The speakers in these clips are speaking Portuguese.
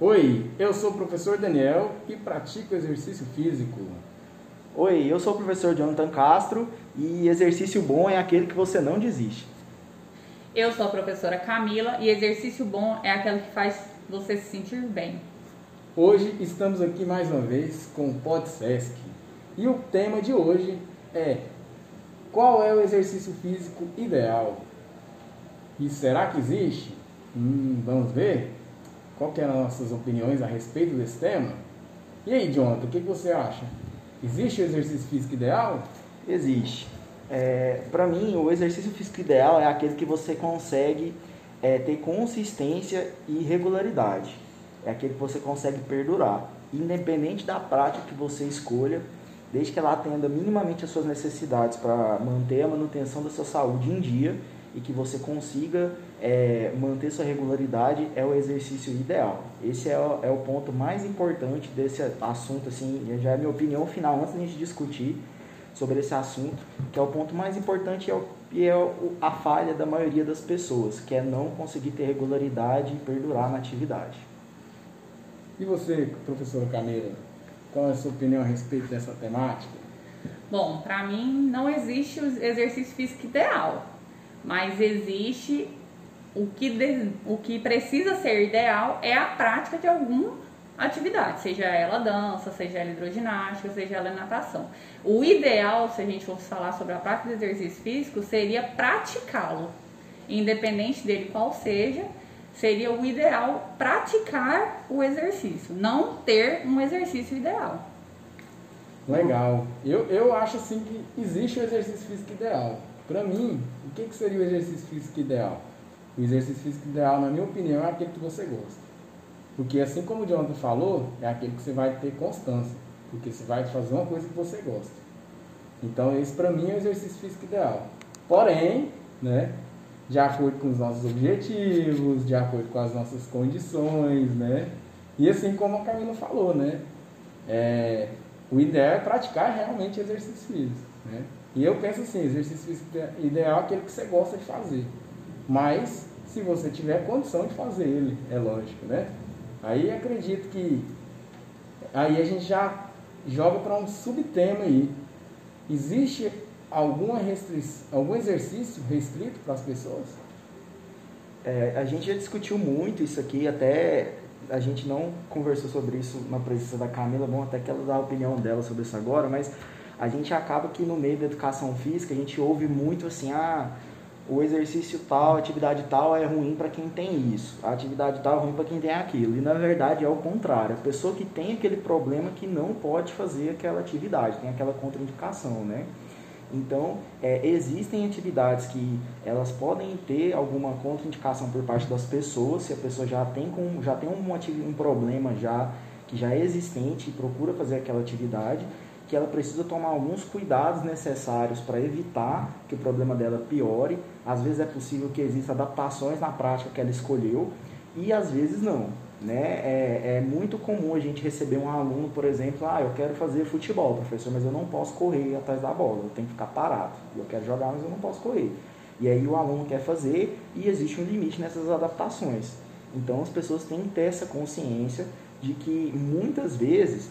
Oi, eu sou o professor Daniel e pratico exercício físico. Oi, eu sou o professor Jonathan Castro e exercício bom é aquele que você não desiste. Eu sou a professora Camila e exercício bom é aquele que faz você se sentir bem. Hoje estamos aqui mais uma vez com o PodSesc e o tema de hoje é qual é o exercício físico ideal? E será que existe? Hum, vamos ver? Qual que eram as nossas opiniões a respeito desse tema? E aí, Jonathan, o que, você acha? Existe o exercício físico ideal? Existe. É, Para mim, o exercício físico ideal é aquele que você consegue é, ter consistência e regularidade. É aquele que você consegue perdurar, independente da prática que você escolha, desde que ela atenda minimamente as suas necessidades para manter a manutenção da sua saúde em dia e que você consiga é, manter sua regularidade é o exercício ideal. Esse é o, é o ponto mais importante desse assunto, assim, já é a minha opinião final antes da gente discutir sobre esse assunto, que é o ponto mais importante e é, o, e é o, a falha da maioria das pessoas, que é não conseguir ter regularidade e perdurar na atividade. E você, professora Camila, qual é a sua opinião a respeito dessa temática? Bom, para mim não existe o exercício físico ideal, mas existe o que, de, o que precisa ser ideal é a prática de alguma atividade, seja ela dança, seja ela hidroginástica, seja ela natação. O ideal, se a gente fosse falar sobre a prática de exercício físico, seria praticá-lo, independente dele qual seja, seria o ideal praticar o exercício, não ter um exercício ideal. Legal. Eu, eu acho assim que existe o exercício físico ideal. Para mim, o que, que seria o exercício físico ideal? O exercício físico ideal, na minha opinião, é aquele que você gosta. Porque assim como o Jonathan falou, é aquele que você vai ter constância. Porque você vai fazer uma coisa que você gosta. Então esse para mim é o exercício físico ideal. Porém, né, de acordo com os nossos objetivos, de acordo com as nossas condições, né? E assim como a Camila falou, né? É, o ideal é praticar realmente exercício físico, né? E eu penso assim, exercício físico ideal é aquele que você gosta de fazer. Mas se você tiver condição de fazer ele, é lógico, né? Aí acredito que aí a gente já joga para um subtema aí. Existe alguma restrição, algum exercício restrito para as pessoas? É, a gente já discutiu muito isso aqui, até a gente não conversou sobre isso na presença da Camila, bom até que ela dá a opinião dela sobre isso agora, mas a gente acaba que no meio da educação física a gente ouve muito assim, ah, o exercício tal, a atividade tal é ruim para quem tem isso, a atividade tal é ruim para quem tem aquilo. E na verdade é o contrário. A pessoa que tem aquele problema que não pode fazer aquela atividade, tem aquela contraindicação, né? Então, é, existem atividades que elas podem ter alguma contraindicação por parte das pessoas, se a pessoa já tem, com, já tem um, um problema já que já é existente e procura fazer aquela atividade, que ela precisa tomar alguns cuidados necessários para evitar que o problema dela piore. Às vezes é possível que existam adaptações na prática que ela escolheu e às vezes não. Né? É, é, muito comum a gente receber um aluno, por exemplo, ah, eu quero fazer futebol, professor, mas eu não posso correr atrás da bola, eu tenho que ficar parado. Eu quero jogar, mas eu não posso correr. E aí o aluno quer fazer e existe um limite nessas adaptações. Então as pessoas têm que ter essa consciência de que muitas vezes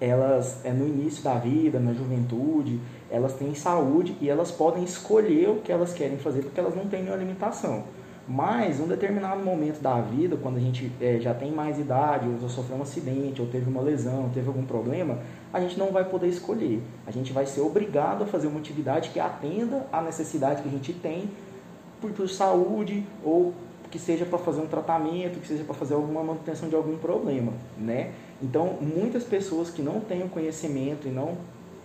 elas é no início da vida, na juventude, elas têm saúde e elas podem escolher o que elas querem fazer porque elas não têm nenhuma limitação. Mas, um determinado momento da vida, quando a gente é, já tem mais idade, ou sofreu um acidente, ou teve uma lesão, teve algum problema, a gente não vai poder escolher. A gente vai ser obrigado a fazer uma atividade que atenda à necessidade que a gente tem por, por saúde ou que seja para fazer um tratamento, que seja para fazer alguma manutenção de algum problema, né? Então, muitas pessoas que não têm o conhecimento e não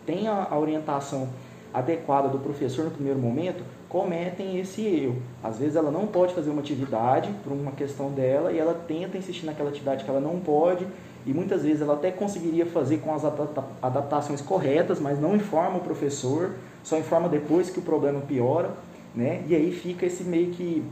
têm a, orientação adequada do professor no primeiro momento, cometem esse erro. Às vezes ela não pode fazer uma atividade por uma questão dela e ela tenta insistir naquela atividade que ela não pode e muitas vezes ela até conseguiria fazer com as adaptações corretas, mas não informa o professor, só informa depois que o problema piora, né? E aí fica esse meio que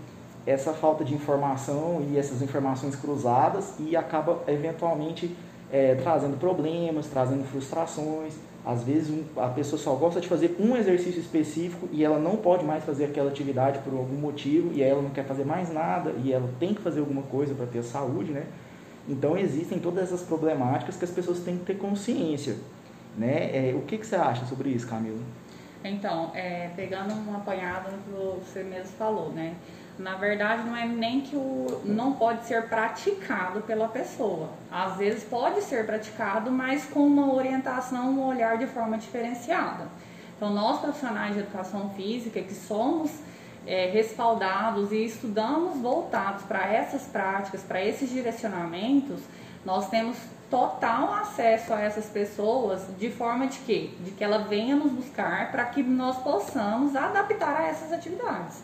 essa falta de informação e essas informações cruzadas e acaba eventualmente é, trazendo problemas, trazendo frustrações. Às vezes um, a pessoa só gosta de fazer um exercício específico e ela não pode mais fazer aquela atividade por algum motivo e ela não quer fazer mais nada e ela tem que fazer alguma coisa para ter saúde, né? Então existem todas essas problemáticas que as pessoas têm que ter consciência. Né? É, o que, que você acha sobre isso, Camila? Então, é, pegando uma apanhada no que você mesmo falou, né? Na verdade, não é nem que o não pode ser praticado pela pessoa. Às vezes pode ser praticado, mas com uma orientação, um olhar de forma diferenciada. Então, nós profissionais de educação física que somos é, respaldados e estudamos voltados para essas práticas, para esses direcionamentos, nós temos total acesso a essas pessoas de forma de quê? De que ela venha nos buscar para que nós possamos adaptar a essas atividades.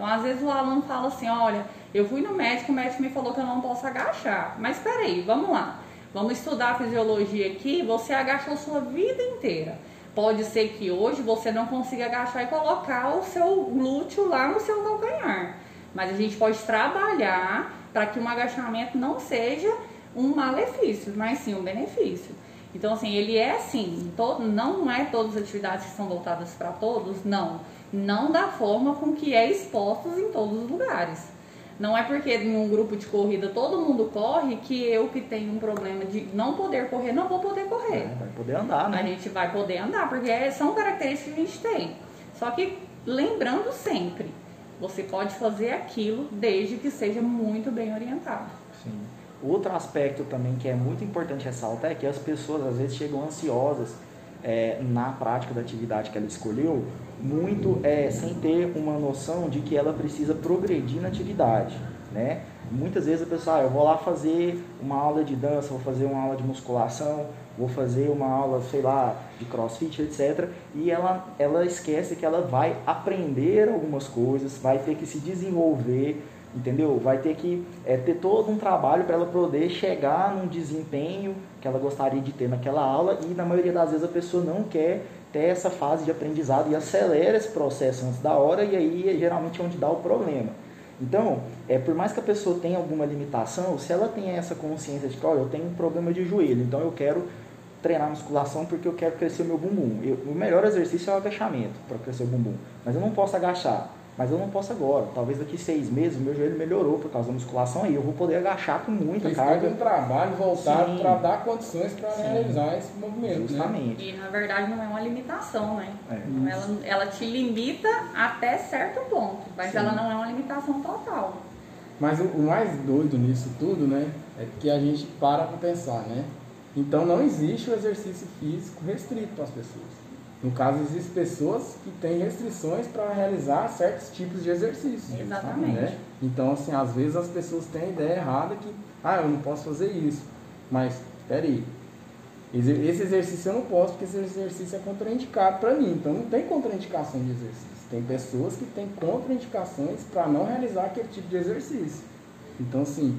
Então, às vezes o aluno fala assim, olha, eu fui no médico, o médico me falou que eu não posso agachar. Mas espera aí, vamos lá. Vamos estudar a fisiologia aqui, você agachou sua vida inteira. Pode ser que hoje você não consiga agachar e colocar o seu glúteo lá no seu calcanhar. Mas a gente pode trabalhar para que um agachamento não seja um malefício, mas sim um benefício. Então, assim, ele é assim, não é todas as atividades que são voltadas para todos, não. Não da forma com que é expostos em todos os lugares. Não é porque em um grupo de corrida todo mundo corre que eu que tenho um problema de não poder correr, não vou poder correr. É, vai poder andar, né? A gente vai poder andar, porque são características que a gente tem. Só que lembrando sempre, você pode fazer aquilo desde que seja muito bem orientado. Sim. Outro aspecto também que é muito importante ressaltar é que as pessoas às vezes chegam ansiosas é, na prática da atividade que ela escolheu, muito é, sem ter uma noção de que ela precisa progredir na atividade. Né? Muitas vezes a pessoa, ah, eu vou lá fazer uma aula de dança, vou fazer uma aula de musculação, vou fazer uma aula, sei lá, de crossfit, etc. E ela, ela esquece que ela vai aprender algumas coisas, vai ter que se desenvolver, entendeu? Vai ter que é, ter todo um trabalho para ela poder chegar num desempenho que ela gostaria de ter naquela aula e na maioria das vezes a pessoa não quer ter essa fase de aprendizado e acelera esse processo antes da hora e aí é geralmente onde dá o problema. Então, é, por mais que a pessoa tenha alguma limitação, se ela tem essa consciência de que, olha, eu tenho um problema de joelho, então eu quero treinar musculação porque eu quero crescer meu bumbum. Eu, o melhor exercício é o agachamento para crescer o bumbum, mas eu não posso agachar mas eu não posso agora. Talvez daqui seis meses meu joelho melhorou por causa da musculação aí eu vou poder agachar com muita Precisa carga. um trabalho voltado para dar condições para realizar esse movimento. Né? Justamente. Né? E na verdade não é uma limitação, né? É. Ela, ela te limita até certo ponto, mas Sim. ela não é uma limitação total. Mas o, o mais doido nisso tudo, né, é que a gente para para pensar, né? Então não existe o exercício físico restrito para as pessoas. No caso, existem pessoas que têm restrições para realizar certos tipos de exercícios. Exatamente. Né? Então, assim, às vezes as pessoas têm a ideia errada que, ah, eu não posso fazer isso. Mas, peraí, esse exercício eu não posso porque esse exercício é contraindicado para mim. Então, não tem contraindicação de exercício. Tem pessoas que têm contraindicações para não realizar aquele tipo de exercício. Então, assim,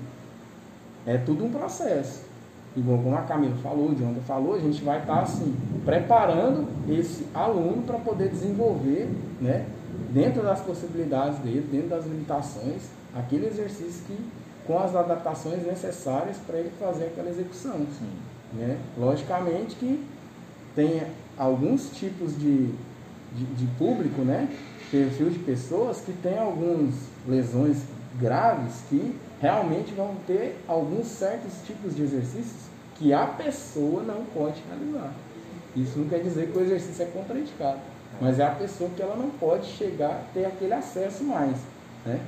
é tudo um processo igual como a Camila falou, o Jonathan falou, a gente vai estar assim, preparando esse aluno para poder desenvolver, né, dentro das possibilidades dele, dentro das limitações, aquele exercício que, com as adaptações necessárias para ele fazer aquela execução. Sim. Né? Logicamente que tem alguns tipos de, de, de público, né, perfil de pessoas que tem algumas lesões graves que realmente vão ter alguns certos tipos de exercícios que a pessoa não pode realizar. Isso não quer dizer que o exercício é contraindicado, mas é a pessoa que ela não pode chegar a ter aquele acesso mais. Né?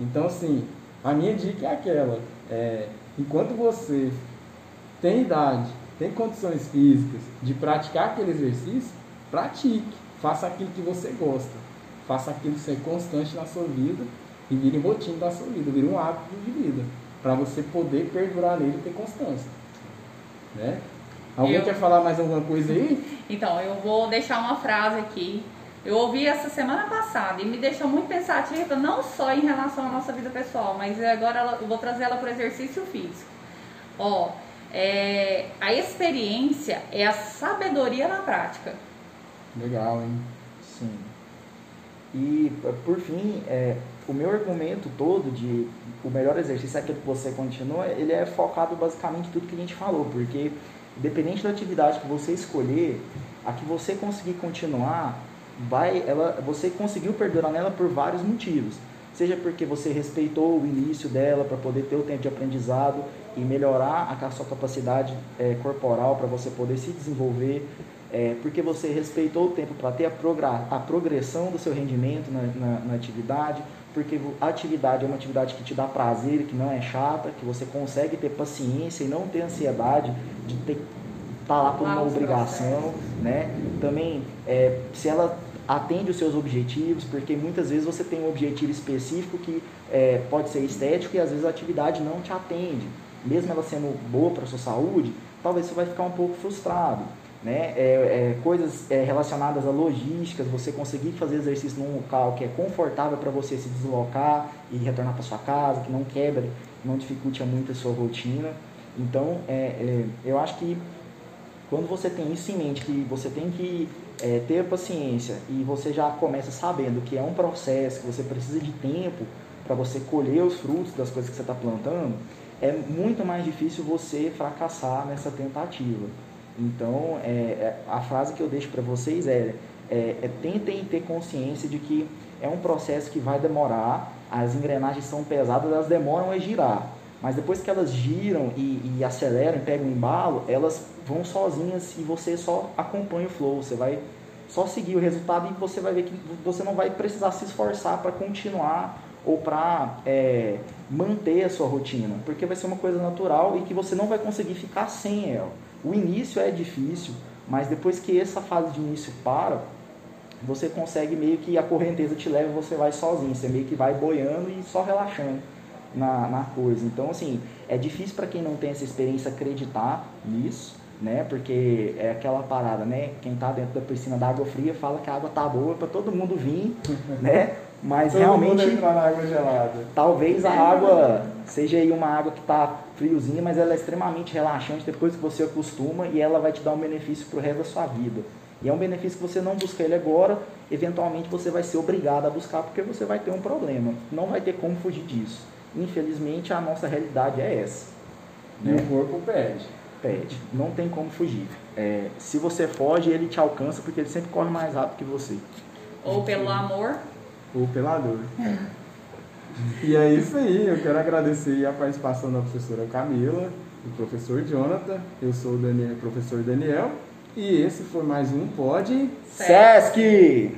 Então, assim, a minha dica é aquela: é, enquanto você tem idade, tem condições físicas de praticar aquele exercício, pratique, faça aquilo que você gosta, faça aquilo ser constante na sua vida e vire rotina da sua vida, vire um hábito de vida, para você poder perdurar nele e ter constância. Né? Alguém eu... quer falar mais alguma coisa aí? Então, eu vou deixar uma frase aqui. Eu ouvi essa semana passada e me deixou muito pensativa, não só em relação à nossa vida pessoal, mas agora eu vou trazer ela para o exercício físico. Ó, é, a experiência é a sabedoria na prática. Legal, hein? Sim. E, por fim, é, o meu argumento todo de o melhor exercício é aquele que você continua, ele é focado basicamente em tudo que a gente falou, porque independente da atividade que você escolher, a que você conseguir continuar, vai, ela, você conseguiu perdurar nela por vários motivos. seja porque você respeitou o início dela para poder ter o tempo de aprendizado e melhorar a sua capacidade é, corporal para você poder se desenvolver, é, porque você respeitou o tempo para ter a, a, progressão do seu rendimento na, na, na, atividade, porque a atividade é uma atividade que te dá prazer, que não é chata, que você consegue ter paciência e não ter ansiedade de ter estar tá lá por uma obrigação, né? Também, é, se ela atende os seus objetivos, porque muitas vezes você tem um objetivo específico que é, pode ser estético e às vezes a atividade não te atende. Mesmo ela sendo boa para a sua saúde, talvez você vai ficar um pouco frustrado né? É, é, coisas é, relacionadas a logísticas, você conseguir fazer exercício num local que é confortável para você se deslocar e retornar para sua casa, que não quebre, não dificulte muito a sua rotina. Então, é, é, eu acho que quando você tem isso em mente, que você tem que é, ter paciência e você já começa sabendo que é um processo, que você precisa de tempo para você colher os frutos das coisas que você está plantando, é muito mais difícil você fracassar nessa tentativa. Então, é, é, a frase que eu deixo para vocês é, é, é, tentem ter consciência de que é um processo que vai demorar, as engrenagens são pesadas, elas demoram a girar. Mas depois que elas giram e, e aceleram, pegam o embalo, elas vão sozinhas e você só acompanha o flow. Você vai só seguir o resultado e você vai ver que você não vai precisar se esforçar para continuar ou para é, manter a sua rotina, porque vai ser uma coisa natural e que você não vai conseguir ficar sem ela. O início é difícil, mas depois que essa fase de início para, você consegue meio que a correnteza te leva e você vai sozinho, você meio que vai boiando e só relaxando na, na coisa. Então, assim, é difícil para quem não tem essa experiência acreditar nisso, né? Porque é aquela parada, né? Quem está dentro da piscina da água fria fala que a água tá boa para todo mundo vir, né? Mas todo realmente mundo na água gelada. Talvez a água seja aí uma água que está friozinha, mas ela é extremamente relaxante depois que você acostuma e ela vai te dar um benefício para o resto da sua vida. E é um benefício que você não busca ele agora, eventualmente você vai ser obrigado a buscar porque você vai ter um problema. Não vai ter como fugir disso. Infelizmente, a nossa realidade é essa. E né? o corpo pede. Pede. Não tem como fugir. É, se você foge, ele te alcança porque ele sempre corre mais rápido que você. Ou pelo amor. Ou pela dor. E é isso aí, eu quero agradecer a participação da professora Camila, do professor Jonathan, eu sou o Daniel, professor Daniel, e esse foi mais um Pod Sesc!